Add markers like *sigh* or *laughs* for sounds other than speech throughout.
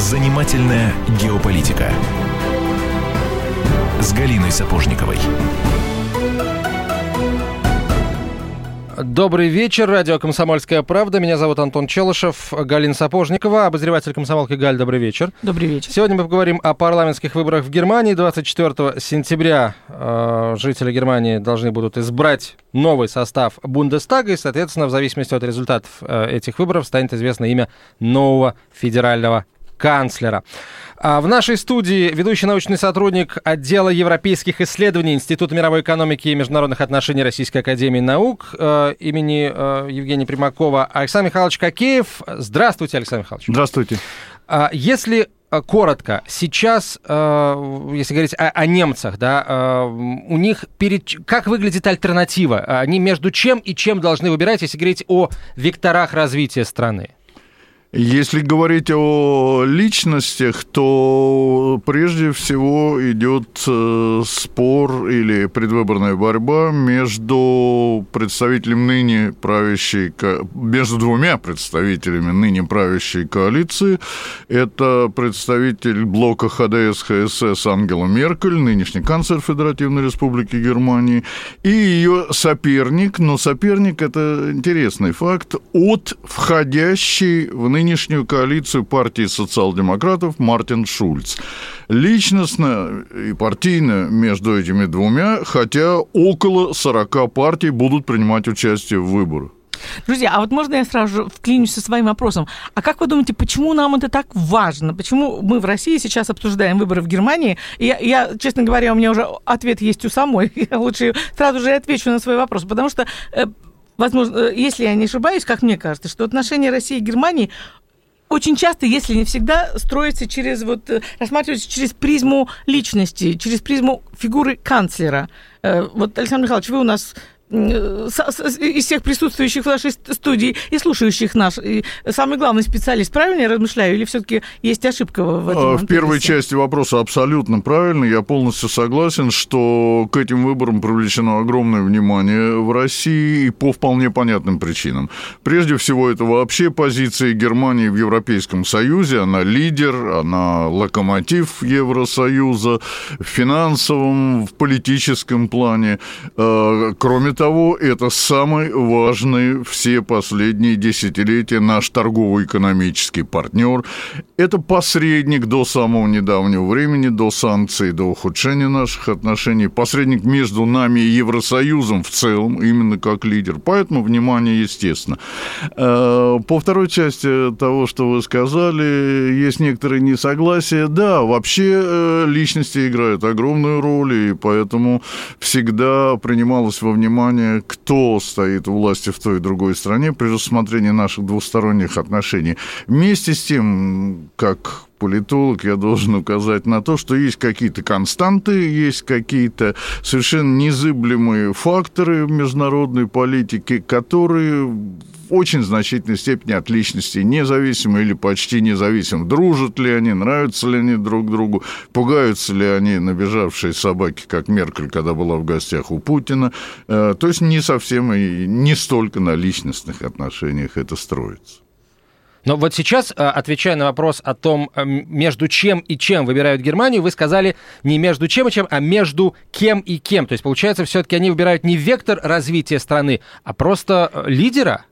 Занимательная геополитика с Галиной Сапожниковой. Добрый вечер. Радио «Комсомольская правда». Меня зовут Антон Челышев, Галина Сапожникова, обозреватель комсомолки Галь. Добрый вечер. Добрый вечер. Сегодня мы поговорим о парламентских выборах в Германии. 24 сентября э, жители Германии должны будут избрать новый состав Бундестага, и, соответственно, в зависимости от результатов э, этих выборов станет известно имя нового федерального канцлера. А в нашей студии ведущий научный сотрудник отдела европейских исследований Института мировой экономики и международных отношений Российской академии наук э, имени э, Евгения Примакова Александр Михайлович Кокеев. Здравствуйте, Александр Михайлович. Здравствуйте. А, если э, коротко, сейчас, если говорить о, о немцах, да, у них перед как выглядит альтернатива? Они между чем и чем должны выбирать, если говорить о векторах развития страны? Если говорить о личностях, то прежде всего идет э, спор или предвыборная борьба между представителем ныне правящей, между двумя представителями ныне правящей коалиции. Это представитель блока ХДС ХСС Ангела Меркель, нынешний канцлер Федеративной Республики Германии, и ее соперник, но соперник это интересный факт, от входящей в ныне нынешнюю коалицию партии социал-демократов Мартин Шульц. Личностно и партийно между этими двумя, хотя около 40 партий будут принимать участие в выборах. Друзья, а вот можно я сразу же вклинюсь со своим вопросом? А как вы думаете, почему нам это так важно? Почему мы в России сейчас обсуждаем выборы в Германии? Я, я честно говоря, у меня уже ответ есть у самой. *laughs* Я лучше сразу же отвечу на свой вопрос. Потому что э, возможно, э, если я не ошибаюсь, как мне кажется, что отношения России и Германии очень часто, если не всегда, строится через, вот, э, рассматривается через призму личности, через призму фигуры канцлера. Э, вот, Александр Михайлович, вы у нас из всех присутствующих в нашей студии и слушающих наш, самый главный специалист, правильно я размышляю, или все-таки есть ошибка в этом? А, в первой части вопроса абсолютно правильно. Я полностью согласен, что к этим выборам привлечено огромное внимание в России и по вполне понятным причинам. Прежде всего, это вообще позиция Германии в Европейском Союзе. Она лидер, она локомотив Евросоюза в финансовом, в политическом плане. А, кроме того, это самый важный все последние десятилетия наш торгово-экономический партнер. Это посредник до самого недавнего времени, до санкций, до ухудшения наших отношений. Посредник между нами и Евросоюзом в целом, именно как лидер. Поэтому внимание, естественно. Э, по второй части того, что вы сказали, есть некоторые несогласия. Да, вообще э, личности играют огромную роль, и поэтому всегда принималось во внимание внимание, кто стоит у власти в той и другой стране при рассмотрении наших двусторонних отношений. Вместе с тем, как политолог, я должен указать на то, что есть какие-то константы, есть какие-то совершенно незыблемые факторы международной политике, которые очень значительной степени от личности независимы или почти независимы. Дружат ли они, нравятся ли они друг другу, пугаются ли они набежавшие собаки, как Меркель, когда была в гостях у Путина. Э, то есть не совсем и не столько на личностных отношениях это строится. Но вот сейчас, э, отвечая на вопрос о том, э, между чем и чем выбирают Германию, вы сказали не между чем и чем, а между кем и кем. То есть, получается, все-таки они выбирают не вектор развития страны, а просто лидера?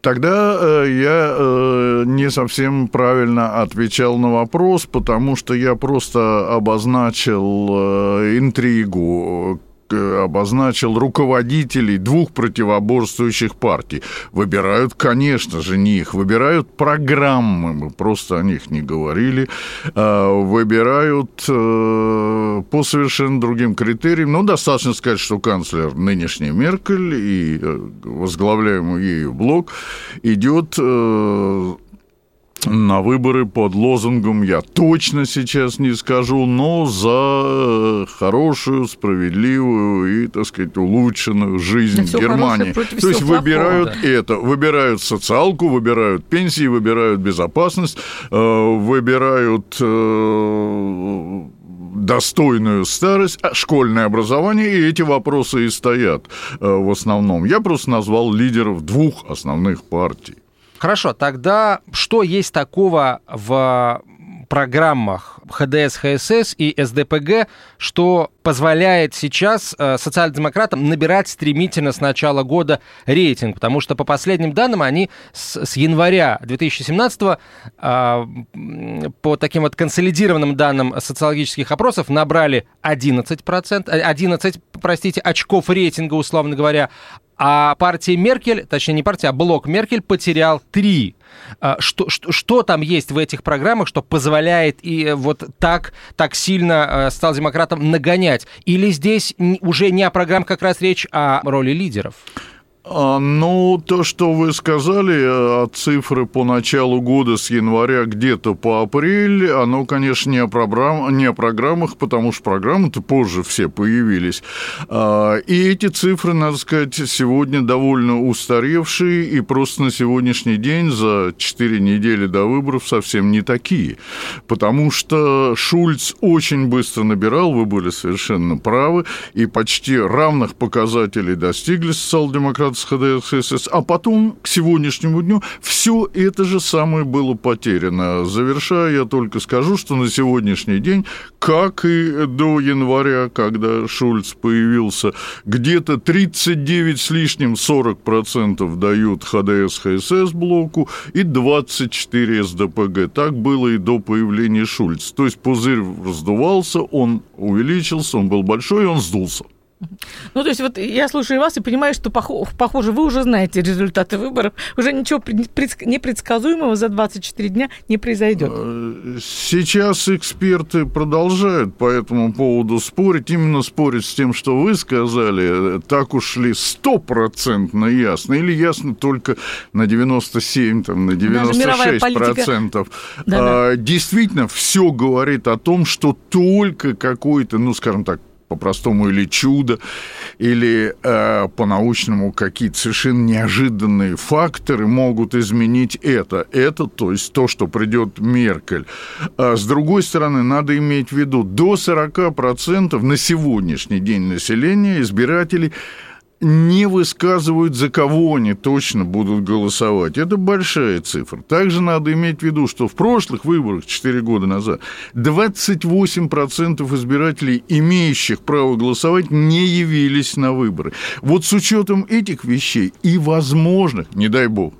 Тогда э, я э, не совсем правильно отвечал на вопрос, потому что я просто обозначил э, интригу обозначил руководителей двух противоборствующих партий. Выбирают, конечно же, не их, выбирают программы, мы просто о них не говорили, а, выбирают э, по совершенно другим критериям. Ну, достаточно сказать, что канцлер нынешний Меркель и э, возглавляемый ею блок идет э, на выборы под лозунгом «Я точно сейчас не скажу, но за хорошую, справедливую и, так сказать, улучшенную жизнь да Германии». То есть выбирают плохого, да. это, выбирают социалку, выбирают пенсии, выбирают безопасность, э, выбирают э, достойную старость, а школьное образование, и эти вопросы и стоят э, в основном. Я просто назвал лидеров двух основных партий. Хорошо, тогда что есть такого в программах ХДС, ХСС и СДПГ, что позволяет сейчас э, социал-демократам набирать стремительно с начала года рейтинг, потому что по последним данным они с, с января 2017 э, по таким вот консолидированным данным социологических опросов набрали 11%, 11, э, простите, очков рейтинга, условно говоря, а партия Меркель, точнее не партия, а блок Меркель потерял 3 а, что, что, что там есть в этих программах, что позволяет и вот так, так сильно э, социал-демократам нагонять? Или здесь уже не о программах как раз речь, а о роли лидеров? А, ну, то, что вы сказали, э, цифры по началу года с января где-то по апрель, оно, конечно, не о, программ, не о программах, потому что программы-то позже все появились. А, и эти цифры, надо сказать, сегодня довольно устаревшие, и просто на сегодняшний день за 4 недели до выборов совсем не такие. Потому что Шульц очень быстро набирал, вы были совершенно правы, и почти равных показателей достигли социал-демократы с ХДС, а потом к сегодняшнему дню все это же самое было потеряно. Завершая, я только скажу, что на сегодняшний день, как и до января, когда Шульц появился, где-то 39 с лишним 40% дают ХДС, ХСС блоку и 24 СДПГ. Так было и до появления Шульца. То есть пузырь раздувался, он увеличился, он был большой, и он сдулся. Ну, то есть вот я слушаю вас и понимаю, что, похоже, вы уже знаете результаты выборов. Уже ничего непредсказуемого за 24 дня не произойдет. Э, сейчас эксперты продолжают по этому поводу спорить. Именно спорить с тем, что вы сказали. Так уж ли стопроцентно ясно? Или ясно только на 97, там, на 96 процентов? Да, да. Действительно, все говорит о том, что только какой-то, ну, скажем так, по-простому или чудо, или э, по-научному какие-то совершенно неожиданные факторы могут изменить это. Это, то есть то, что придет Меркель. А с другой стороны, надо иметь в виду, до 40% на сегодняшний день населения избирателей не высказывают, за кого они точно будут голосовать. Это большая цифра. Также надо иметь в виду, что в прошлых выборах, 4 года назад, 28% избирателей, имеющих право голосовать, не явились на выборы. Вот с учетом этих вещей и возможных, не дай бог,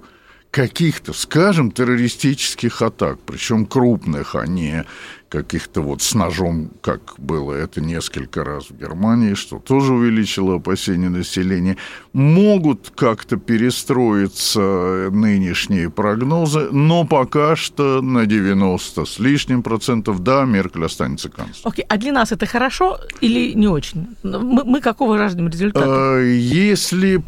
каких-то, скажем, террористических атак, причем крупных, а не каких-то вот с ножом, как было это несколько раз в Германии, что тоже увеличило опасения населения, могут как-то перестроиться нынешние прогнозы, но пока что на 90 с лишним процентов, да, Меркель останется канцлером. Окей, okay. а для нас это хорошо или не очень? Мы, мы какого жаждем результата? А, если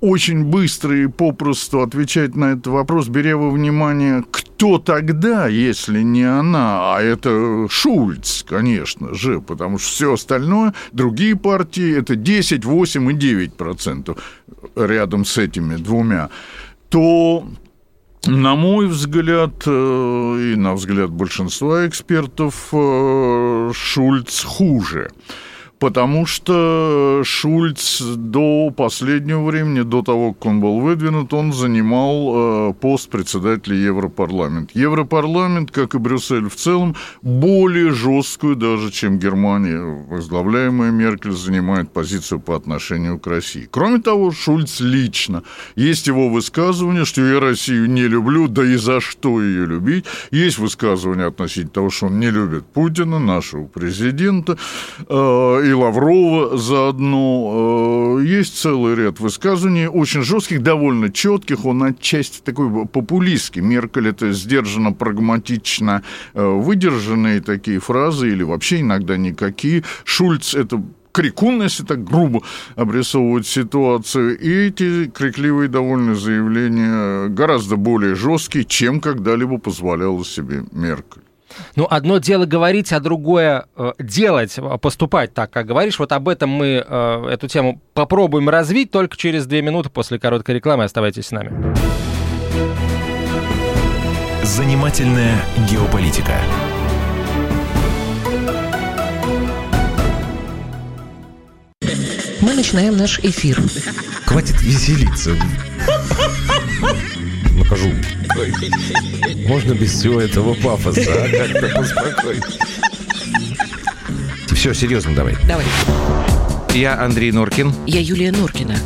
очень быстро и попросту отвечать на этот вопрос, беря во внимание, кто тогда, если не она, а это Шульц, конечно же, потому что все остальное, другие партии, это 10, 8 и 9 процентов рядом с этими двумя, то на мой взгляд, э, и на взгляд большинства экспертов, э, Шульц хуже потому что Шульц до последнего времени, до того, как он был выдвинут, он занимал э, пост председателя Европарламента. Европарламент, как и Брюссель в целом, более жесткую даже, чем Германия, возглавляемая Меркель, занимает позицию по отношению к России. Кроме того, Шульц лично. Есть его высказывание, что я Россию не люблю, да и за что ее любить. Есть высказывание относительно того, что он не любит Путина, нашего президента, э, и Лаврова заодно. Э, есть целый ряд высказываний, очень жестких, довольно четких. Он отчасти такой популистский. Меркель это сдержанно, прагматично э, выдержанные такие фразы или вообще иногда никакие. Шульц это крикун, если так грубо обрисовывать ситуацию. И эти крикливые довольно заявления гораздо более жесткие, чем когда-либо позволяла себе Меркель. Ну, одно дело говорить, а другое э, делать, э, поступать так, как говоришь. Вот об этом мы э, эту тему попробуем развить только через две минуты после короткой рекламы. Оставайтесь с нами. Занимательная геополитика. Мы начинаем наш эфир. Хватит веселиться скажу. Можно без всего этого пафоса, а? Как-то поспокойнее. Все, серьезно давай. Давай. Я Андрей Норкин. Я Юлия Норкина.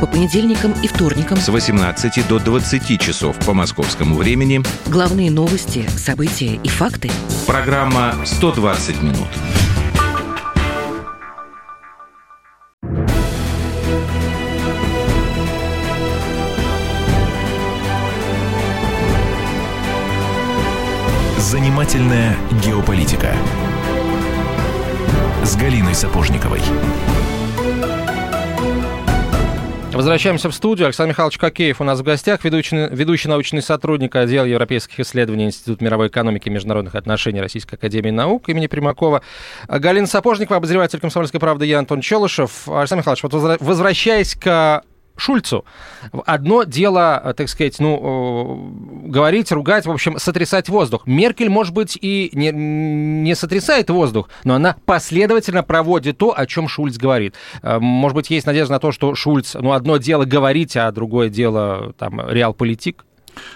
По понедельникам и вторникам С 18 до 20 часов по московскому времени. главные новости, события и факты. Программа «120 минут». Занимательная геополитика с Галиной Сапожниковой. Возвращаемся в студию. Александр Михайлович Кокеев у нас в гостях, ведущий, ведущий научный сотрудник отдела европейских исследований Института мировой экономики и международных отношений Российской академии наук имени Примакова. Галина Сапожникова, обозреватель «Комсомольской правды» я Антон Челышев. Александр Михайлович, вот возвращаясь к Шульцу. Одно дело, э, так сказать, ну, э, говорить, ругать, в общем, сотрясать воздух. Меркель, может быть, и не, не сотрясает воздух, но она последовательно проводит то, о чем Шульц говорит. Э, Может быть, есть надежда на то, что Шульц, ну, одно дело говорить, а другое дело, там, реал-политик?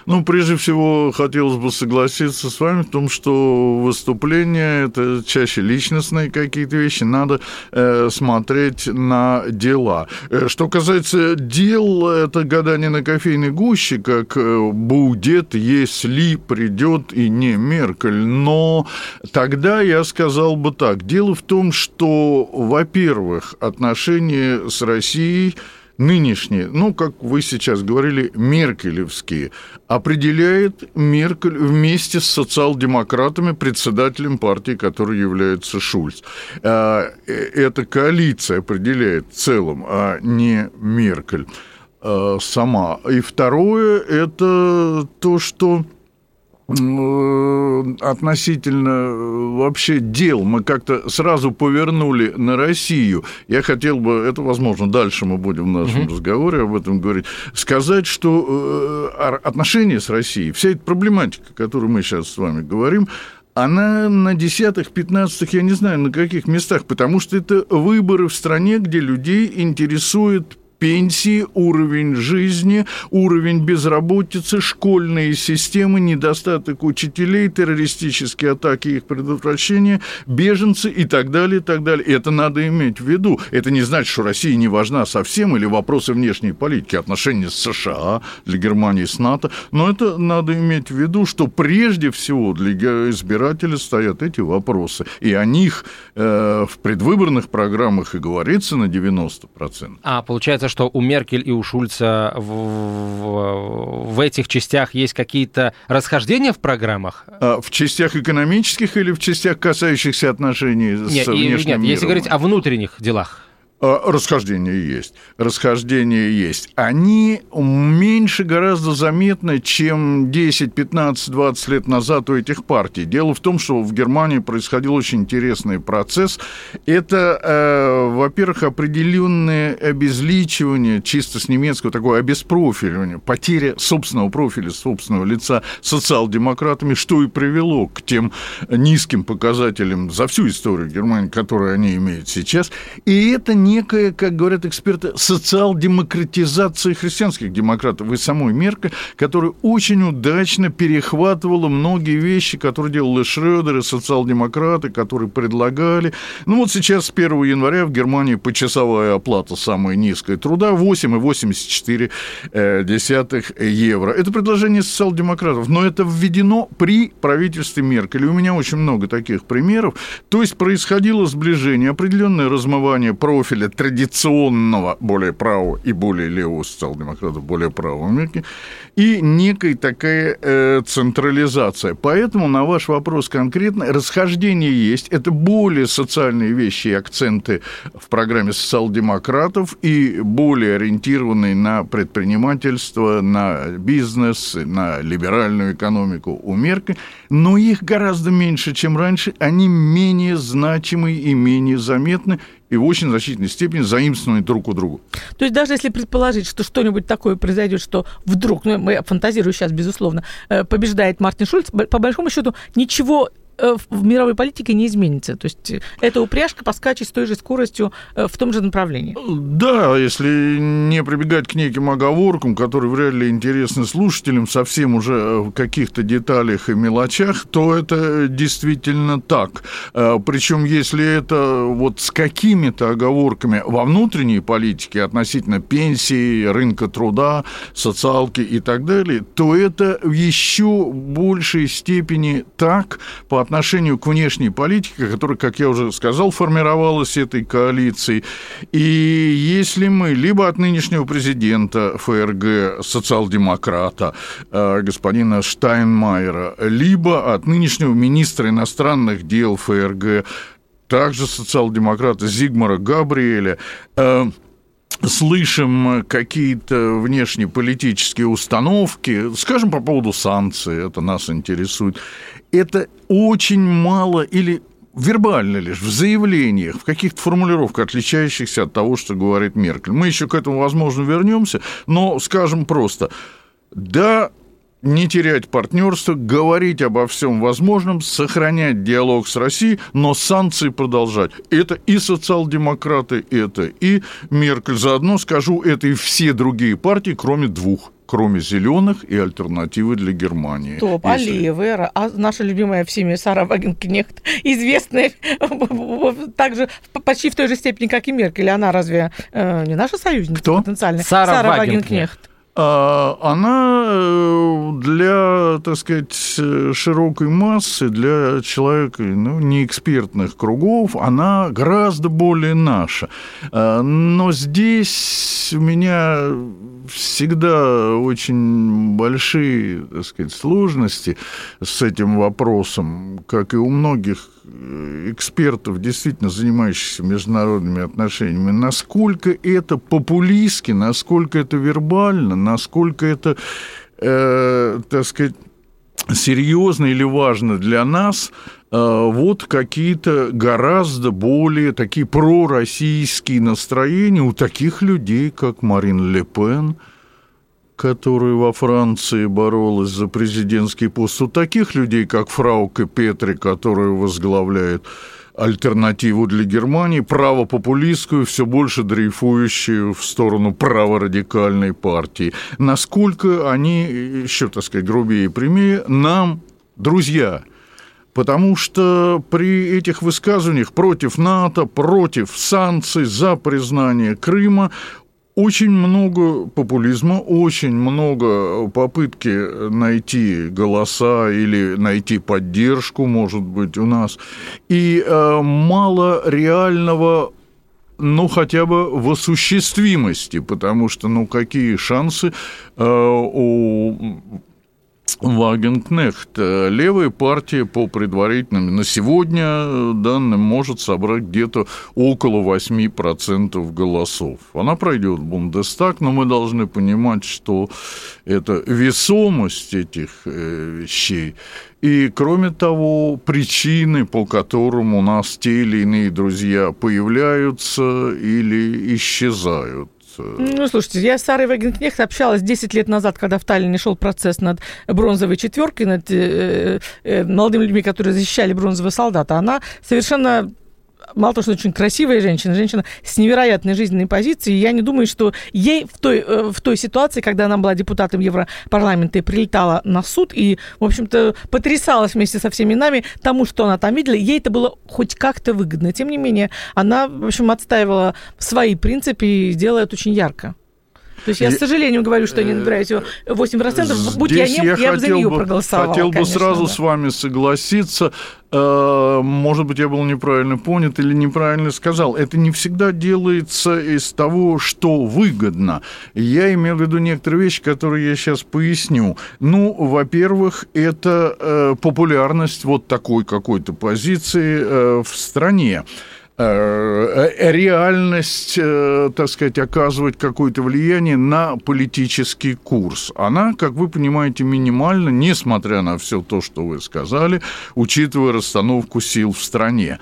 Ну, прежде всего, хотелось бы согласиться с вами в том, что выступления – это чаще личностные какие-то вещи, надо э, смотреть на дела. Э, Что касается дел, это гадание на кофейной гуще, как э, будет, если придет и не Меркель. Но тогда я сказал бы так. Дело в том, что, во-первых, отношения с Россией нынешние, ну, как вы сейчас говорили, меркелевские, определяет Меркель вместе с социал-демократами, председателем партии, который является Шульц. А, э, Эта коалиция определяет в целом, а не Меркель а, сама. И второе, это то, что относительно э, вообще дел мы как-то сразу повернули на Россию. Я хотел бы, это возможно, дальше мы будем в нашем разговоре об этом говорить, сказать, что э, отношения с Россией, вся эта проблематика, которую мы сейчас с вами говорим, она на десятых, пятнадцатых, я не знаю, на каких местах, потому что это выборы в стране, где людей интересует пенсии, уровень жизни, уровень безработицы, школьные системы, недостаток учителей, террористические атаки, их предотвращение, беженцы и так далее, и так далее. Это надо иметь в виду. Это не значит, что Россия не важна совсем или вопросы внешней политики, отношения с США, для Германии с НАТО. Но это надо иметь в виду, что прежде всего для избирателей стоят эти вопросы. И о них э, в предвыборных программах и говорится на 90%. А получается, что у Меркель и у Шульца в, в- в этих частях есть какие-то расхождения в программах? А В частях экономических или в частях, касающихся отношений с Нет, и- внешним нет, если миром? говорить о внутренних делах. А, Расхождения есть. Расхождения есть. Они меньше гораздо заметны, чем 10, 15, 20 лет назад у этих партий. Дело в том, что в Германии происходил очень интересный процесс. Это, э, во-первых, определенное обезличивание, чисто с немецкого, такое обеспрофиливание, потеря собственного профиля, собственного лица социал-демократами, что и привело к тем низким показателям за всю историю Германии, которые они имеют сейчас. И это некая, как говорят эксперты, социал-демократизация христианских демократов и самой Меркель, которая очень удачно перехватывала многие вещи, которые делали Шрёдер и социал-демократы, которые предлагали. Ну вот сейчас с 1 января в Германии почасовая оплата самая низкая труда 8,84 евро. Это предложение социал-демократов, но это введено при правительстве Меркель. И у меня очень много таких примеров. То есть происходило сближение, определенное размывание профиля традиционного, более правого и более левого социал-демократов, более правого Меркель, и некая такая э, централизация. Поэтому на ваш вопрос конкретно расхождение есть. Это более социальные вещи и акценты в программе социал-демократов и более ориентированные на предпринимательство, на бизнес, на либеральную экономику у Меркель. Но их гораздо меньше, чем раньше. Они менее значимы и менее заметны и в очень значительной степени заимствованы друг у друга. То есть даже если предположить, что что-нибудь такое произойдет, что вдруг, ну, я фантазирую сейчас, безусловно, э, побеждает Мартин Шульц, по большому счету ничего в в мировой политике не изменится. То есть э, эта упряжка поскачет с той же скоростью э, в том же направлении. Да, если не прибегать к неким оговоркам, которые вряд ли интересны слушателям, совсем уже э, в каких-то деталях и мелочах, то это действительно так. Э, Причем, если это вот с какими-то оговорками во внутренней политике относительно пенсии, рынка труда, социалки и так далее, то это в еще большей степени так по к внешней политике, которая, как я уже сказал, формировалась этой коалицией. И если мы либо от нынешнего президента ФРГ, социал-демократа, э, господина Штайнмайера, либо от нынешнего министра иностранных дел ФРГ, также социал-демократа Зигмара Габриэля, э, слышим какие-то внешнеполитические установки, скажем, по поводу санкций, это нас интересует, это очень мало или вербально лишь, в заявлениях, в каких-то формулировках, отличающихся от того, что говорит Меркель. Мы еще к этому, возможно, вернемся, но скажем просто, да, не терять партнерство, говорить обо всем возможном, сохранять диалог с Россией, но санкции продолжать. Это и социал-демократы, это и Меркель. Заодно скажу, это и все другие партии, кроме двух кроме зеленых и альтернативы для Германии. Топ, а Если- левая, а наша любимая всеми Сара Вагенкнехт, *laughs* известная *laughs* также почти в той же степени, как и Меркель. Она разве э, не наша союзница Кто? потенциальная? Сара Вагенкнехт. Вагенкнехт. А, Она э, для, так сказать, широкой массы, для человека ну, неэкспертных кругов, она гораздо более наша. А, Но здесь у меня всегда очень большие, так сказать, сложности с этим вопросом, как и у многих экспертов, действительно занимающихся международными отношениями, насколько это популистски, насколько это вербально, насколько это, э, так сказать, серьезно или важно для нас э, вот какие-то гораздо более такие пророссийские настроения у таких людей, как Марин Ле Пен, которая во Франции боролась за президентский пост, у таких людей, как Фрауке Петри, которая возглавляет альтернативу для Германии, правопопулистскую, все больше дрейфующую в сторону праворадикальной партии. Насколько они, еще, так сказать, грубее и прямее, нам друзья. Потому что при этих высказываниях против НАТО, против санкций, за признание Крыма очень много популизма, очень много попытки найти голоса или найти поддержку, может быть, у нас, и э, мало реального ну, хотя бы в осуществимости, потому что, ну, какие шансы э, у Вагенкнехт. Левая партия по предварительным на сегодня данным может собрать где-то около 8% голосов. Она пройдет в Бундестаг, но мы должны понимать, что это весомость этих э, вещей. И, кроме того, причины, по которым у нас те или иные друзья появляются или исчезают. Ну, слушайте, я с Сарой Вагенкнехт общалась 10 лет назад, когда в Таллине шел процесс над бронзовой четверкой, над э, э, молодыми людьми, которые защищали бронзового солдата. Она совершенно мало того, что очень красивая женщина, женщина с невероятной жизненной позицией. Я не думаю, что ей в той, э, в той ситуации, когда она была депутатом Европарламента и прилетала на суд и, в общем-то, потрясалась вместе со всеми нами тому, что она там видела, ей это было хоть как-то выгодно. Тем не менее, она, в общем, отстаивала свои принципы и сделала это очень ярко. То есть я, Я- с сожалением, говорю, что не набираю 8%. Будь я немка, я, бы за нее бы- проголосовала. Хотел бы конечно, сразу да. с вами согласиться. Э, Может быть, я был неправильно понят или неправильно сказал. Это не всегда делается из того, что выгодно. Я имел в виду некоторые вещи, которые я сейчас поясню. Ну, во-первых, это э, популярность вот такой какой-то позиции э, в стране реальность, э, так сказать, оказывать какое-то влияние на политический курс. Она, как вы понимаете, минимальна, несмотря на все то, что вы сказали, учитывая расстановку сил в стране.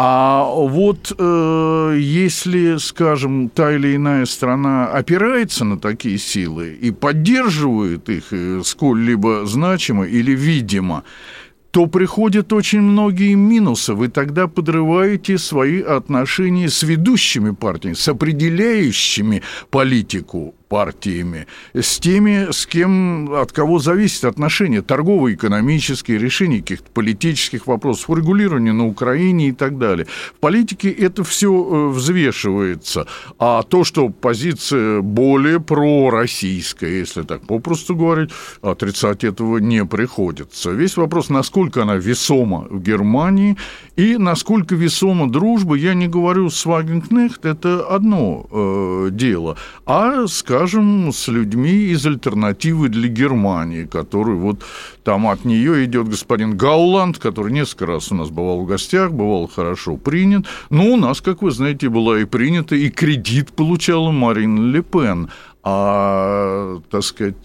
А вот э, если, скажем, та или иная страна опирается на такие силы и поддерживает их э, сколь-либо значимо или видимо, то приходят очень многие минусы. Вы тогда подрываете свои отношения с ведущими партиями, с определяющими политику партиями, с теми, с кем, от кого зависит отношения, торгово-экономические, решения каких-то политических вопросов, урегулирование на Украине и так далее. В политике это все э, взвешивается. А то, что позиция более пророссийская, если так попросту говорить, отрицать этого не приходится. Весь вопрос, насколько она весома в Германии и насколько весома дружба, я не говорю с Вагенкнехт, это одно э, дело, а, скажем, скажем, с людьми из альтернативы для Германии, который вот там от нее идет господин Гауланд, который несколько раз у нас бывал в гостях, бывал хорошо принят. Но у нас, как вы знаете, была и принята, и кредит получала Марин Ле Пен. А, так сказать,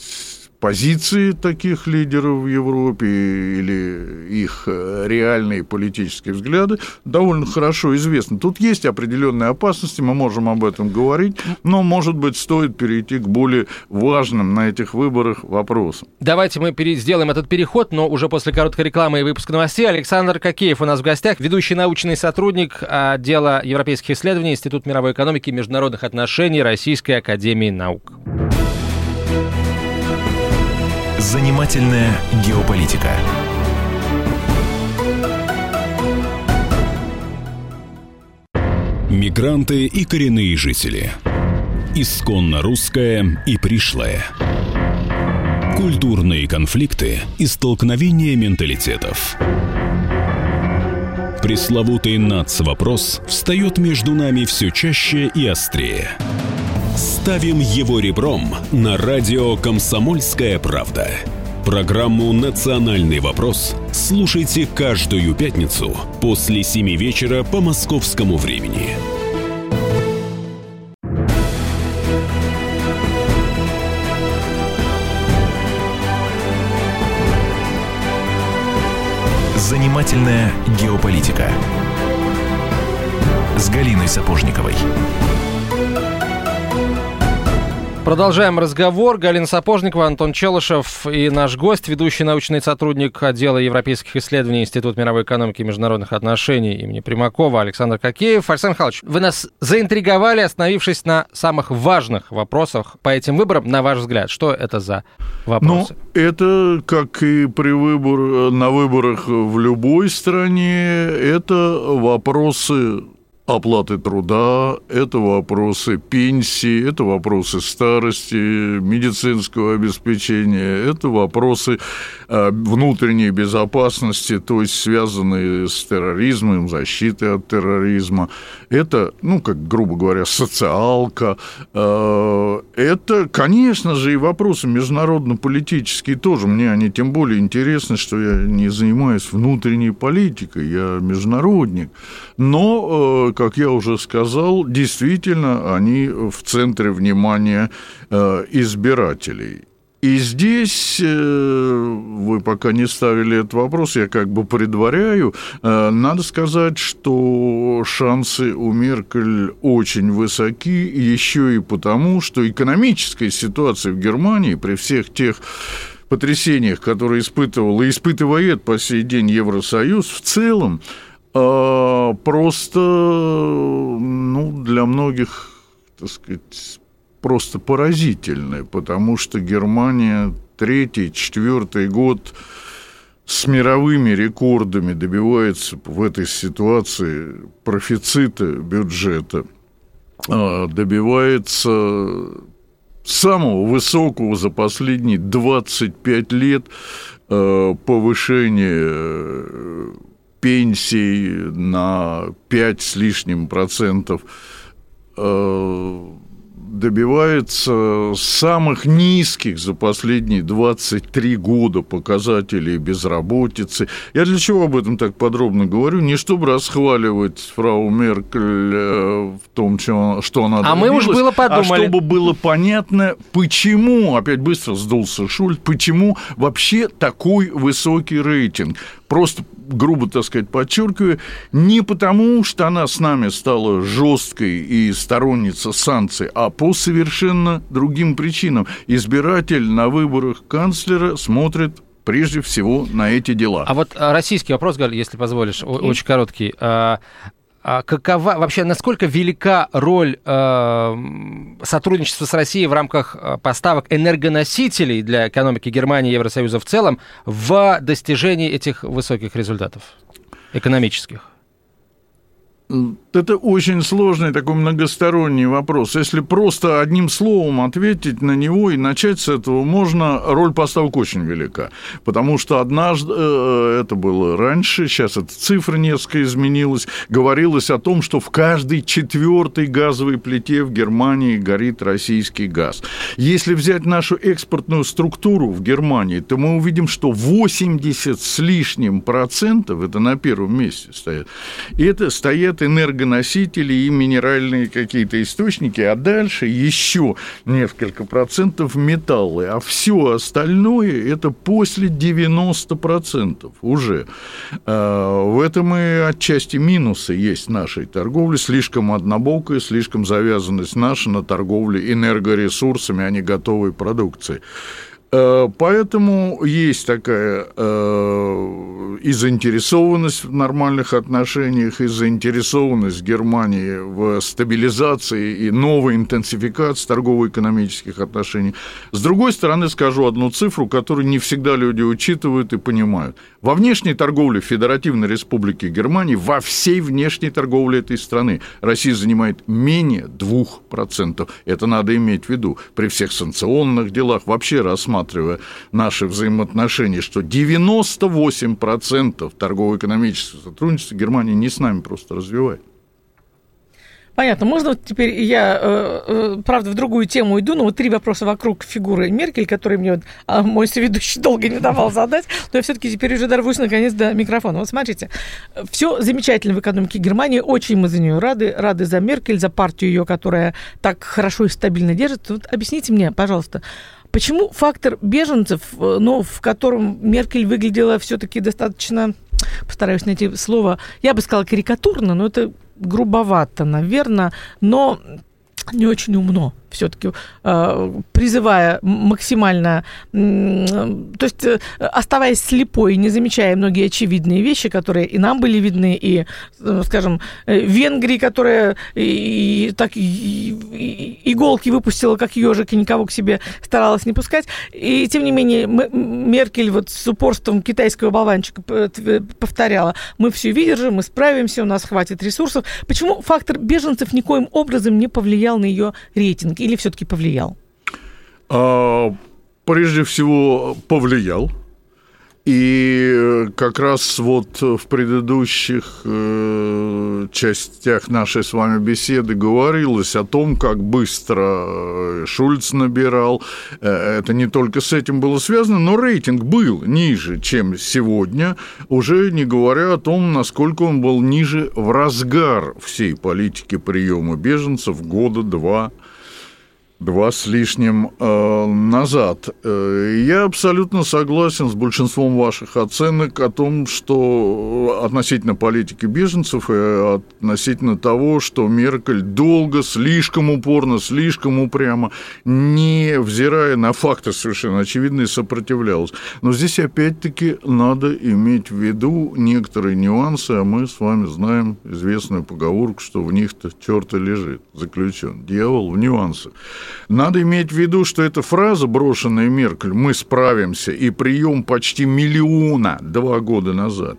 позиции таких лидеров в Европе или их э, реальные политические взгляды довольно хорошо известны. Тут есть определенные опасности, мы можем об этом говорить, но, может быть, стоит перейти к более важным на этих выборах вопросам. Давайте мы сделаем этот переход, но уже после короткой рекламы и выпуска новостей. Александр Кокеев у нас в гостях, ведущий научный сотрудник отдела европейских исследований Институт мировой экономики и международных отношений Российской академии наук. Занимательная геополитика. Мигранты и коренные жители. Исконно русская и пришлая. Культурные конфликты и столкновения менталитетов. Пресловутый НАЦ-вопрос встает между нами все чаще и острее – Ставим его ребром на радио «Комсомольская правда». Программу «Национальный вопрос» слушайте каждую пятницу после 7 вечера по московскому времени. Занимательная геополитика с Галиной Сапожниковой. Продолжаем разговор. Галина Сапожникова, Антон Челышев и наш гость, ведущий научный сотрудник отдела европейских исследований Института мировой экономики и международных отношений имени Примакова Александр Кокеев. Александр Михайлович, вы нас заинтриговали, остановившись на самых важных вопросах по этим выборам, на ваш взгляд. Что это за вопросы? Ну, это, как и при выбор, на выборах в любой стране, это вопросы оплаты труда, это вопросы пенсии, это вопросы старости, медицинского обеспечения, это вопросы э, внутренней безопасности, то есть связанные с терроризмом, защитой от терроризма. Это, ну, как грубо говоря, социалка. Это, конечно же, и вопросы международно-политические тоже. Мне они тем более интересны, что я не занимаюсь внутренней политикой, я международник. Но, э, как я уже сказал, действительно они в центре внимания э, избирателей. И здесь э, вы пока не ставили этот вопрос, я как бы предваряю. Надо сказать, что шансы у Меркель очень высоки, еще и потому, что экономическая ситуация в Германии при всех тех потрясениях, которые испытывал и испытывает по сей день Евросоюз, в целом а, просто, ну, для многих, так сказать, просто поразительное, потому что Германия третий, четвертый год с мировыми рекордами добивается в этой ситуации профицита бюджета, а, добивается самого высокого за последние 25 лет а, повышения пенсий на 5 с лишним процентов. Э, добивается самых низких за последние 23 года показателей безработицы. Я для чего об этом так подробно говорю? Не чтобы расхваливать фрау Меркель э, в том, что она А мы уж было подумали. А чтобы было понятно, почему, опять быстро сдулся Шульц, почему вообще такой высокий рейтинг. Просто грубо, так сказать, подчеркиваю, не потому, что она с нами стала жесткой и сторонница санкций, а по совершенно другим причинам. Избиратель на выборах канцлера смотрит прежде всего на эти дела. А вот а, российский вопрос, Галь, если позволишь, очень короткий. А, какова вообще, насколько велика роль э, сотрудничества с Россией в рамках э, поставок энергоносителей для экономики Германии и Евросоюза в целом в достижении этих высоких результатов экономических? Это очень сложный такой многосторонний вопрос. Если просто одним словом ответить на него и начать с этого, можно, роль поставок очень велика. Потому что однажды, э, это было раньше, сейчас эта цифра несколько изменилась, говорилось о том, что в каждой четвертой газовой плите в Германии горит российский газ. Если взять нашу экспортную структуру в Германии, то мы увидим, что 80 с лишним процентов, это на первом месте стоят, это стоят энергоносители и минеральные какие-то источники, а дальше еще несколько процентов металлы, а все остальное это после 90 процентов уже. А, в этом и отчасти минусы есть нашей торговли, слишком однобокая, слишком завязанность наша на торговле энергоресурсами, а не готовой продукцией. Э, поэтому есть такая э, и заинтересованность в нормальных отношениях, и заинтересованность Германии в стабилизации и новой интенсификации торгово-экономических отношений. С другой стороны, скажу одну цифру, которую не всегда люди учитывают и понимают. Во внешней торговле Федеративной Республики Германии, во всей внешней торговле этой страны Россия занимает менее 2%. Это надо иметь в виду. При всех санкционных делах вообще рассматривать рассматривая наши взаимоотношения, что 98% торгово-экономического сотрудничества Германия не с нами просто развивает. Понятно. Можно теперь я, э, э, правда, в другую тему иду, но вот три вопроса вокруг фигуры Меркель, которые мне вот, а, мой соведущий долго не давал задать, но я все-таки теперь уже дорвусь наконец до микрофона. Вот смотрите, все замечательно в экономике Германии, очень мы за нее рады, рады за Меркель, за партию ее, которая так хорошо и стабильно держит. Вот объясните мне, пожалуйста, Почему фактор беженцев, э, ну, в котором Меркель выглядела все-таки достаточно, постараюсь найти слово, я бы сказала карикатурно, но это грубовато, наверное, но не очень умно все-таки э, призывая максимально, то есть э, оставаясь слепой, не замечая многие очевидные вещи, которые и нам были видны, и, э, скажем, Венгрии, которая и, и, так и, и, иголки выпустила, как ежик, и никого к себе старалась не пускать. И, тем не менее, Меркель вот с упорством китайского болванчика повторяла, мы все выдержим, мы справимся, у нас хватит ресурсов. Почему фактор беженцев никоим образом не повлиял на ее рейтинг? Или все-таки повлиял? А, прежде всего, повлиял. И как раз вот в предыдущих э, частях нашей с вами беседы говорилось о том, как быстро э, Шульц набирал. Э, это не только с этим было связано, но рейтинг был ниже, чем сегодня, уже не говоря о том, насколько он был ниже в разгар всей политики приема беженцев года два два с лишним э, назад. Э, я абсолютно согласен с большинством ваших оценок о том, что относительно политики беженцев и относительно того, что Меркель долго, слишком упорно, слишком упрямо, не взирая на факты совершенно очевидные, сопротивлялась. Но здесь опять-таки надо иметь в виду некоторые нюансы, а мы с вами знаем известную поговорку, что в них-то черт и лежит, заключен. Дьявол в нюансах. Надо иметь в виду, что эта фраза, брошенная Меркель, «мы справимся», и прием почти миллиона два года назад,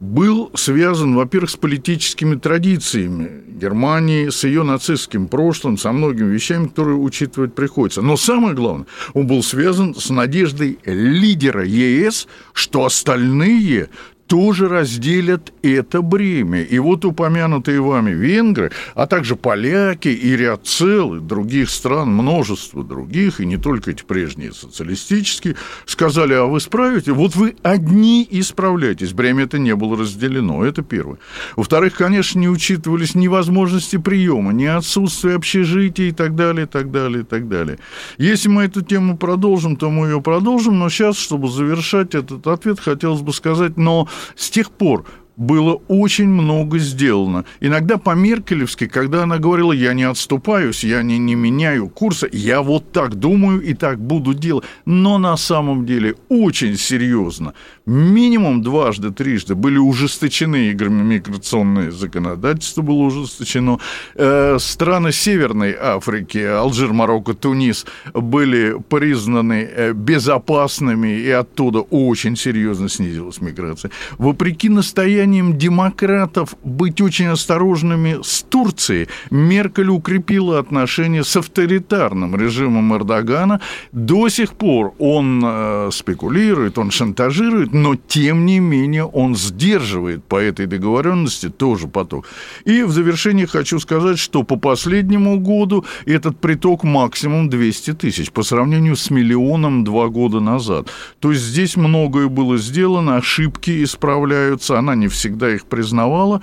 был связан, во-первых, с политическими традициями Германии, с ее нацистским прошлым, со многими вещами, которые учитывать приходится. Но самое главное, он был связан с надеждой лидера ЕС, что остальные тоже разделят это бремя. И вот упомянутые вами венгры, а также поляки и ряд целых других стран, множество других, и не только эти прежние социалистические, сказали, а вы справите? Вот вы одни и справляетесь. Бремя это не было разделено, это первое. Во-вторых, конечно, не учитывались ни возможности приема, ни отсутствие общежития и так далее, и так далее, и так далее. Если мы эту тему продолжим, то мы ее продолжим, но сейчас, чтобы завершать этот ответ, хотелось бы сказать, но с тех пор было очень много сделано. Иногда по-меркелевски, когда она говорила, я не отступаюсь, я не, не меняю курса, я вот так думаю и так буду делать. Но на самом деле очень серьезно. Минимум дважды, трижды были ужесточены миграционные законодательства, было ужесточено. Э, страны Северной Африки, Алжир, Марокко, Тунис были признаны э, безопасными, и оттуда очень серьезно снизилась миграция. Вопреки настоящему желанием демократов быть очень осторожными с Турцией, Меркель укрепила отношения с авторитарным режимом Эрдогана. До сих пор он э, спекулирует, он шантажирует, но тем не менее он сдерживает по этой договоренности тоже поток. И в завершение хочу сказать, что по последнему году этот приток максимум 200 тысяч по сравнению с миллионом два года назад. То есть здесь многое было сделано, ошибки исправляются, она не всегда их признавала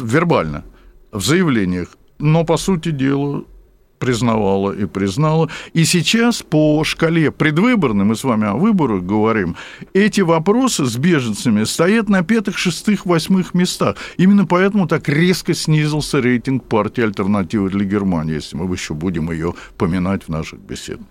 вербально, в заявлениях, но, по сути дела, признавала и признала. И сейчас по шкале предвыборной, мы с вами о выборах говорим, эти вопросы с беженцами стоят на пятых, шестых, восьмых местах. Именно поэтому так резко снизился рейтинг партии «Альтернатива для Германии», если мы еще будем ее поминать в наших беседах.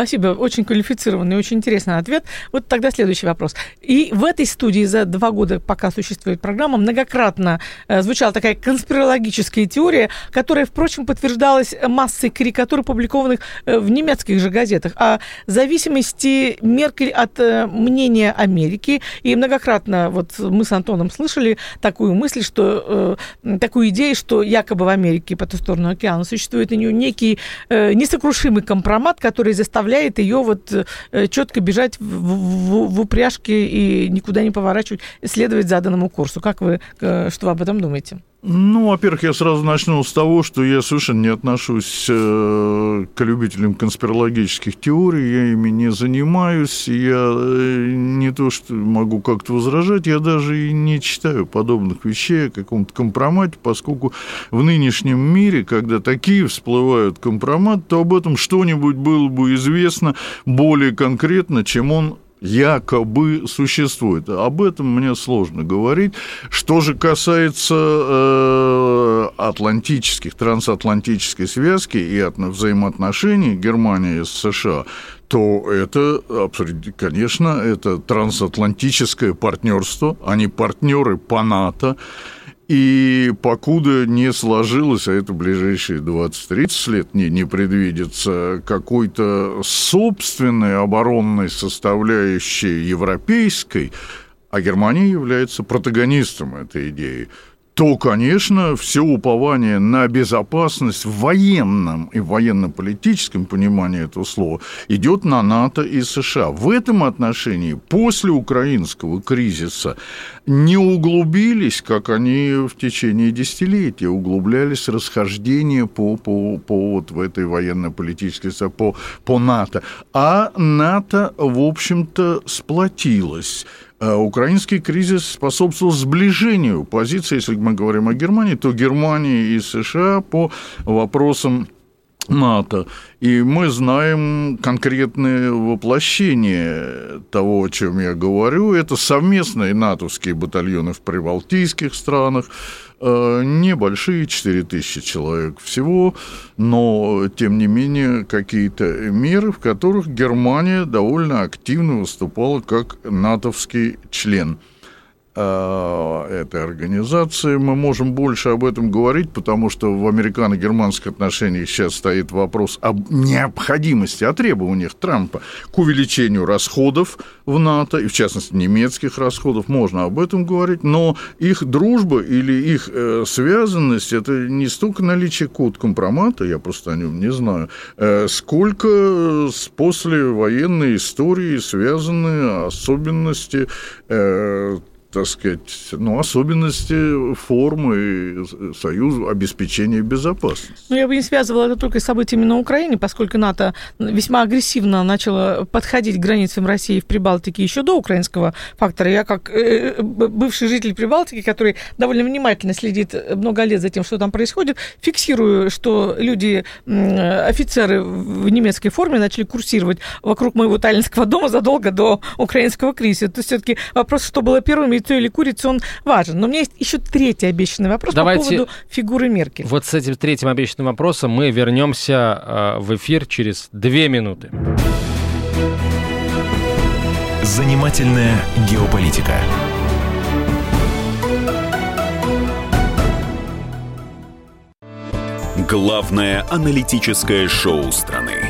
Спасибо, очень квалифицированный, очень интересный ответ. Вот тогда следующий вопрос. И в этой студии за два года, пока существует программа, многократно э, звучала такая конспирологическая теория, которая, впрочем, подтверждалась массой карикатур, опубликованных э, в немецких же газетах, о зависимости Меркель от э, мнения Америки. И многократно вот мы с Антоном слышали такую мысль, что такую идею, что якобы в Америке по ту сторону океана существует у нее некий несокрушимый компромат, который заставляет заставляет ее вот э, четко бежать в, в, в упряжке и никуда не поворачивать, следовать заданному курсу. Как вы, э, что вы об этом думаете? Ну, во-первых, я сразу начну с того, что я совершенно не отношусь э, к любителям конспирологических теорий, я ими не занимаюсь, я э, не то что могу как-то возражать, я даже и не читаю подобных вещей о каком-то компромате, поскольку в нынешнем мире, когда такие всплывают компромат, то об этом что-нибудь было бы известно более конкретно, чем он якобы существует. Об этом мне сложно говорить. Что же касается э, атлантических, трансатлантической связки и от взаимоотношений Германии с США, то это, конечно, это трансатлантическое партнерство, они партнеры по НАТО, и покуда не сложилось, а это ближайшие 20-30 лет не, не предвидится, какой-то собственной оборонной составляющей европейской, а Германия является протагонистом этой идеи, то, конечно, все упование на безопасность в военном и военно-политическом понимании этого слова идет на НАТО и США. В этом отношении после украинского кризиса не углубились, как они в течение десятилетия углублялись расхождения по, по, по вот в этой военно-политической по, по НАТО. А НАТО, в общем-то, сплотилось. А украинский кризис способствовал сближению позиций, если мы говорим о Германии, то Германии и США по вопросам НАТО. И мы знаем конкретное воплощение того, о чем я говорю. Это совместные натовские батальоны в прибалтийских странах, небольшие, 4 тысячи человек всего, но, тем не менее, какие-то меры, в которых Германия довольно активно выступала как натовский член – Э, этой организации. Мы можем больше об этом говорить, потому что в американо-германских отношениях сейчас стоит вопрос об необходимости, о требованиях Трампа к увеличению расходов в НАТО, и в частности немецких расходов, можно об этом говорить, но их дружба или их э, связанность, это не столько наличие код компромата, я просто о нем не знаю, э, сколько с послевоенной истории связаны особенности так сказать, ну, особенности формы союза обеспечения безопасности. Ну, я бы не связывала это только с событиями на Украине, поскольку НАТО весьма агрессивно начало подходить к границам России в Прибалтике еще до украинского фактора. Я как э, э, бывший житель Прибалтики, который довольно внимательно следит много лет за тем, что там происходит, фиксирую, что люди, офицеры в немецкой форме начали курсировать вокруг моего таллинского дома задолго до украинского кризиса. То есть все-таки вопрос, что было первым, яйцо или курица, он важен. Но у меня есть еще третий обещанный вопрос Давайте- по поводу фигуры Меркель. Вот с этим третьим обещанным вопросом мы вернемся э, в эфир через две минуты. Занимательная геополитика. Главное аналитическое шоу страны.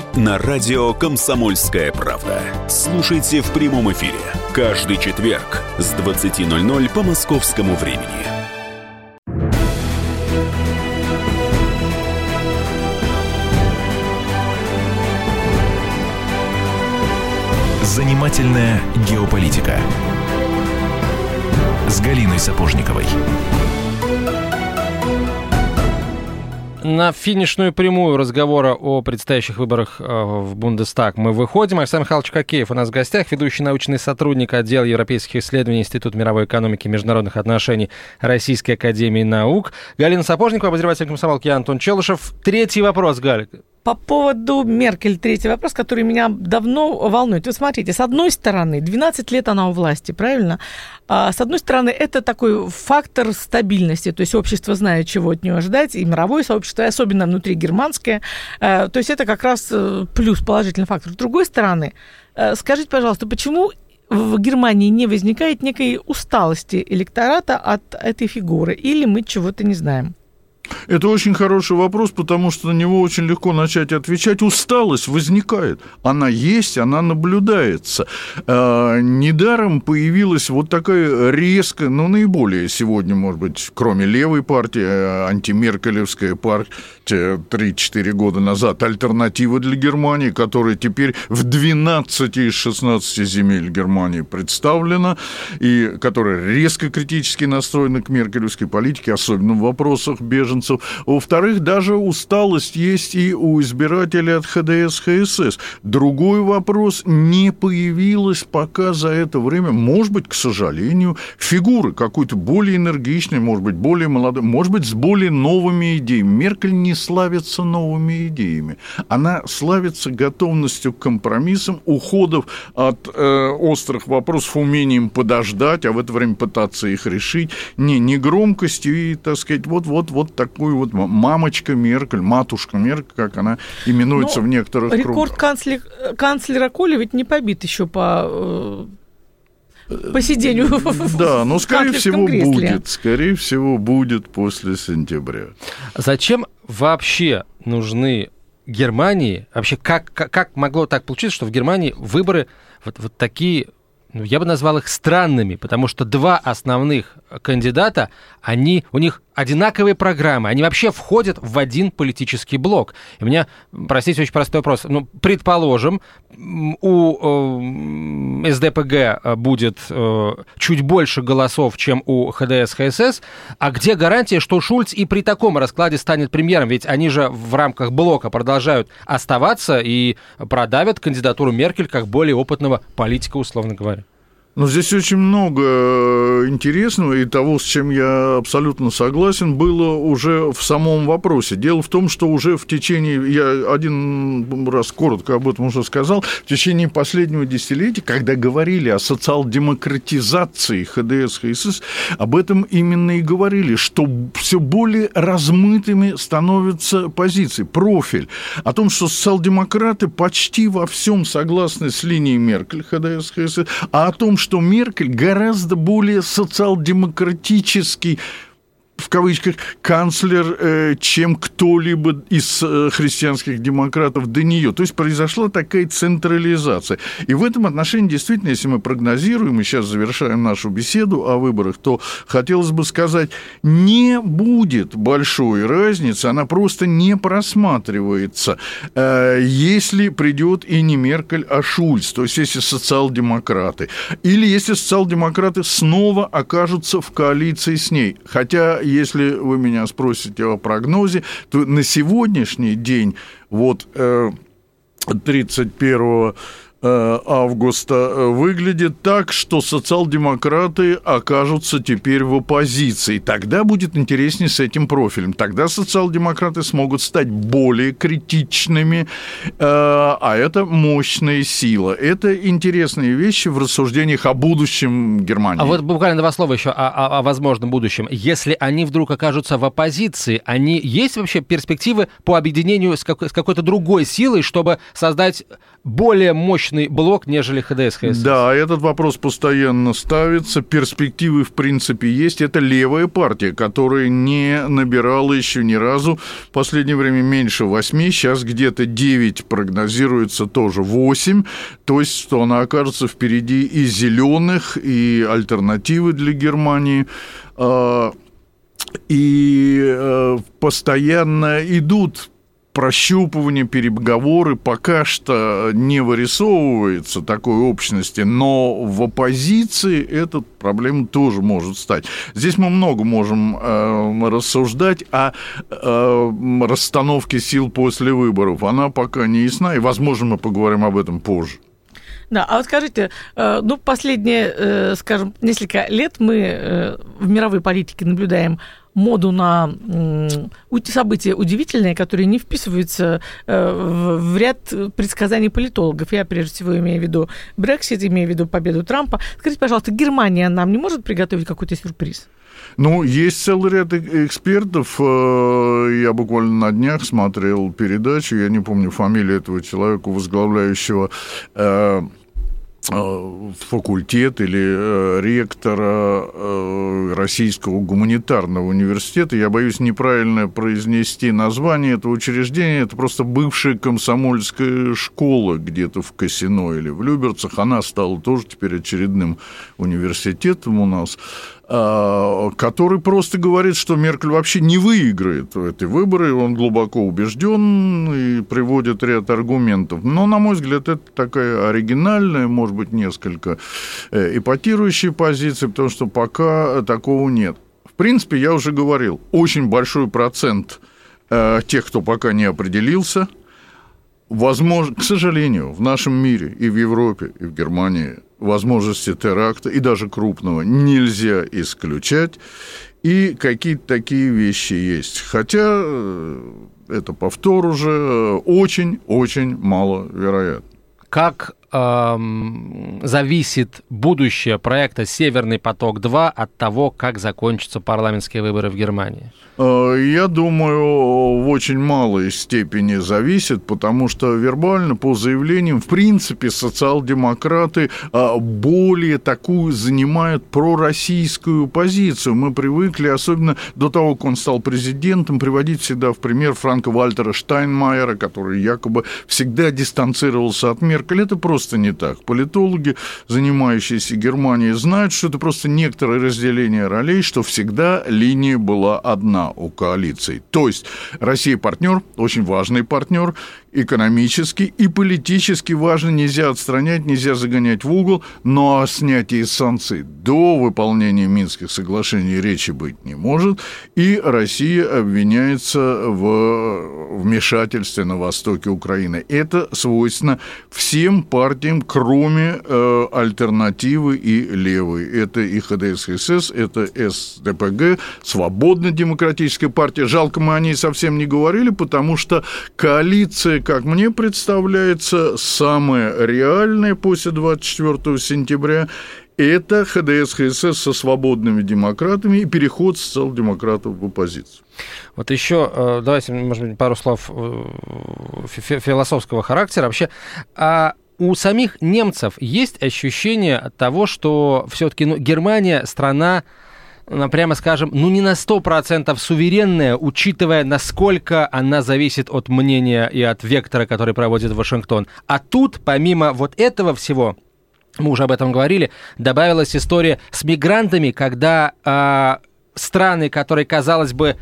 на радио «Комсомольская правда». Слушайте в прямом эфире каждый четверг с 20.00 по московскому времени. Занимательная геополитика. С Галиной Сапожниковой. На финишную прямую разговора о предстоящих выборах э, в Бундестаг мы выходим. Александр Михайлович Кокеев у нас в гостях, ведущий научный сотрудник отдела европейских исследований Института мировой экономики и международных отношений Российской академии наук. Галина Сапожникова, обозреватель комсомолки Антон Челышев. Третий вопрос, Галь. По поводу Меркель, третий вопрос, который меня давно волнует. Вы смотрите, с одной стороны, 12 лет она у власти, правильно? А, с одной стороны, это такой фактор стабильности, то есть общество знает, чего от нее ждать, и мировое сообщество, и особенно внутри германское. Э, То есть это как раз э, плюс, положительный фактор. С другой стороны, э, скажите, пожалуйста, почему в Германии не возникает некой усталости электората от этой фигуры? Или мы чего-то не знаем? Это очень хороший вопрос, потому что на него очень легко начать отвечать. Усталость возникает. Она есть, она наблюдается. А, недаром появилась вот такая резкая, ну, наиболее сегодня, может быть, кроме левой партии, а, антимеркелевская партия 3-4 года назад, альтернатива для Германии, которая теперь в 12 из 16 земель Германии представлена, и которая резко критически настроена к меркелевской политике, особенно в вопросах беженцев. Во-вторых, даже усталость есть и у избирателей от ХДС, ХСС. Другой вопрос, не появилась пока за это время, может быть, к сожалению, фигуры какой-то более энергичной, может быть, более молодой, может быть, с более новыми идеями. Меркель не славится новыми идеями. Она славится готовностью к компромиссам, уходов от э, острых вопросов, умением подождать, а в это время пытаться их решить, не, не громкостью и, так сказать, вот-вот-вот такую вот мамочка Меркель, матушка Меркель, как она именуется Ну, в некоторых Рекорд кругах. канцлер, канцлера Коля ведь не побит еще по, э, по сидению в- Да, но, в скорее всего, кресле. будет. Скорее всего, будет после сентября. Зачем вообще нужны Германии? Вообще, как, как, как могло так получиться, что в Германии выборы вот, вот такие, ну, я бы назвал их странными, потому что два основных кандидата, они, у них одинаковые программы, они вообще входят в один политический блок. И у меня, простите, очень простой вопрос. Ну, предположим, у э, СДПГ э, будет э, чуть больше голосов, чем у ХДС, ХСС, а где гарантия, что Шульц и при таком раскладе станет премьером? Ведь они же в рамках блока продолжают оставаться и продавят кандидатуру Меркель как более опытного политика, условно говоря. Но здесь очень много э, интересного и того, с чем я абсолютно согласен, было уже в самом вопросе. Дело в том, что уже в течение, я один раз коротко об этом уже сказал, в течение последнего десятилетия, когда говорили о социал-демократизации ХДС, ХСС, об этом именно и говорили, что все более размытыми становятся позиции, профиль, о том, что социал-демократы почти во всем согласны с линией Меркель, ХДС, ХСС, а о том, что Меркель гораздо более социал-демократический в кавычках, канцлер, э, чем кто-либо из э, христианских демократов до нее. То есть произошла такая централизация. И в этом отношении, действительно, если мы прогнозируем, и сейчас завершаем нашу беседу о выборах, то хотелось бы сказать, не будет большой разницы, она просто не просматривается, э, если придет и не Меркель, а Шульц, то есть если социал-демократы, или если социал-демократы снова окажутся в коалиции с ней. Хотя если вы меня спросите о прогнозе, то на сегодняшний день, вот 31 Э, августа э, выглядит так, что социал-демократы окажутся теперь в оппозиции. Тогда будет интереснее с этим профилем. Тогда социал-демократы смогут стать более критичными, э, а это мощная сила. Это интересные вещи в рассуждениях о будущем Германии. А вот буквально два слова еще о, о, о возможном будущем. Если они вдруг окажутся в оппозиции, они есть вообще перспективы по объединению с, как, с какой-то другой силой, чтобы создать более мощный блок, нежели ХДС ХСС. Да, этот вопрос постоянно ставится. Перспективы, в принципе, есть. Это левая партия, которая не набирала еще ни разу. В последнее время меньше 8, сейчас где-то 9 прогнозируется тоже 8. То есть, что она окажется впереди и зеленых, и альтернативы для Германии а, и э, постоянно идут прощупывание, переговоры пока что не вырисовывается такой общности, но в оппозиции эта проблема тоже может стать. Здесь мы много можем э, рассуждать о э, расстановке сил после выборов. Она пока не ясна, и, возможно, мы поговорим об этом позже. Да, а вот скажите, э, ну, последние, э, скажем, несколько лет мы э, в мировой политике наблюдаем моду на события удивительные, которые не вписываются в ряд предсказаний политологов. Я, прежде всего, имею в виду Брексит, имею в виду победу Трампа. Скажите, пожалуйста, Германия нам не может приготовить какой-то сюрприз? Ну, есть целый ряд экспертов. Я буквально на днях смотрел передачу, я не помню фамилию этого человека, возглавляющего Э, факультет или э, ректора э, Российского гуманитарного университета. Я боюсь неправильно произнести название этого учреждения. Это просто бывшая комсомольская школа где-то в Косино или в Люберцах. Она стала тоже теперь очередным университетом у нас. А, который просто говорит, что Меркель вообще не выиграет эти выборы, он глубоко убежден и приводит ряд аргументов. Но, на мой взгляд, это такая оригинальная, может быть, несколько э, эпатирующая позиция, потому что пока такого нет. В принципе, я уже говорил, очень большой процент э, тех, кто пока не определился, возможно, к сожалению, в нашем мире и в Европе, и в Германии – возможности теракта, и даже крупного, нельзя исключать. И какие-то такие вещи есть. Хотя э, это повтор уже очень-очень маловероятно. Как эм, зависит будущее проекта «Северный поток-2» от того, как закончатся парламентские выборы в Германии? Э, я думаю, в очень малой степени зависит, потому что вербально, по заявлениям, в принципе, социал-демократы э, более такую занимают пророссийскую позицию. Мы привыкли, особенно до того, как он стал президентом, приводить всегда в пример Франка Вальтера Штайнмайера, который якобы всегда дистанцировался от Меркель. Это просто не так. Политологи, занимающиеся Германией, знают, что это просто некоторое разделение ролей, что всегда линия была одна у коалиции. То есть Россия партнер, очень важный партнер, экономически и политически важно, нельзя отстранять, нельзя загонять в угол, но о снятии санкций до выполнения Минских соглашений речи быть не может, и Россия обвиняется в вмешательстве на востоке Украины. Это свойственно всем партиям, кроме э, альтернативы и левой. Это и ХДС-ХСС, это СДПГ, Свободно-демократическая партия. Жалко, мы о ней совсем не говорили, потому что коалиция как мне представляется, самое реальное после 24 сентября это ХДС, ХСС со свободными демократами и переход социал-демократов в оппозицию. Вот еще, э, давайте, может быть, пару слов э, философского характера. Вообще, а у самих немцев есть ощущение того, что все-таки ну, Германия страна прямо скажем, ну не на 100% суверенная, учитывая, насколько она зависит от мнения и от вектора, который проводит Вашингтон. А тут, помимо вот этого всего, мы уже об этом говорили, добавилась история с мигрантами, когда э, страны, которые, казалось бы,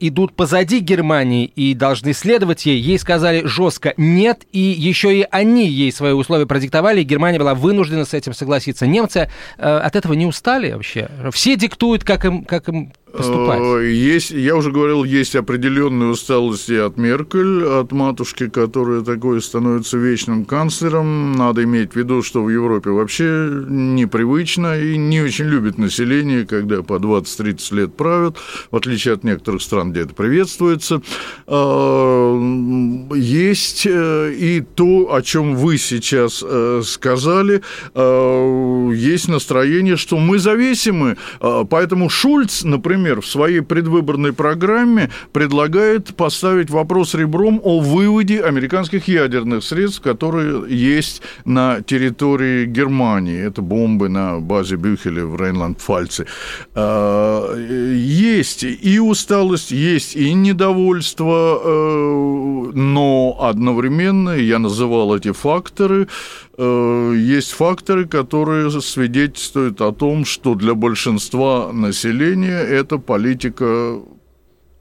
идут позади Германии и должны следовать ей, ей сказали жестко нет, и еще и они ей свои условия продиктовали, и Германия была вынуждена с этим согласиться. Немцы э, от этого не устали вообще? Все диктуют, как им, как им поступать? Э, Есть, я уже говорил, есть определенные усталости от Меркель, от матушки, которая такой становится вечным канцлером. Надо иметь в виду, что в Европе вообще непривычно и не очень любит население, когда по 20-30 лет правят, в отличие от некоторых стран, где это приветствуется. Э, Есть э, и то, о чем вы сейчас э, сказали, есть настроение, что мы зависимы, э, поэтому Шульц, например, в своей предвыборной программе предлагает поставить вопрос ребром о выводе американских ядерных средств, которые есть на территории Германии. Это бомбы на базе Бюхеля в Рейнланд-Пфальце. Э, Есть и усталость, есть и недовольство, э, но одновременно, я называл эти факторы, есть факторы, которые свидетельствуют о том, что для большинства населения эта политика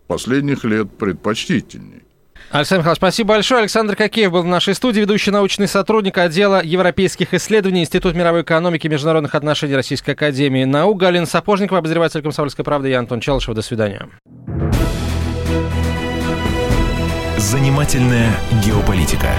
последних лет предпочтительнее. Александр Михайлович, спасибо большое. Александр Кокеев был в нашей студии, ведущий научный сотрудник отдела европейских исследований Институт мировой экономики и международных отношений Российской Академии наук. Галина Сапожникова, обозреватель «Комсомольской правды». Я Антон Челышев. До свидания. Занимательная геополитика.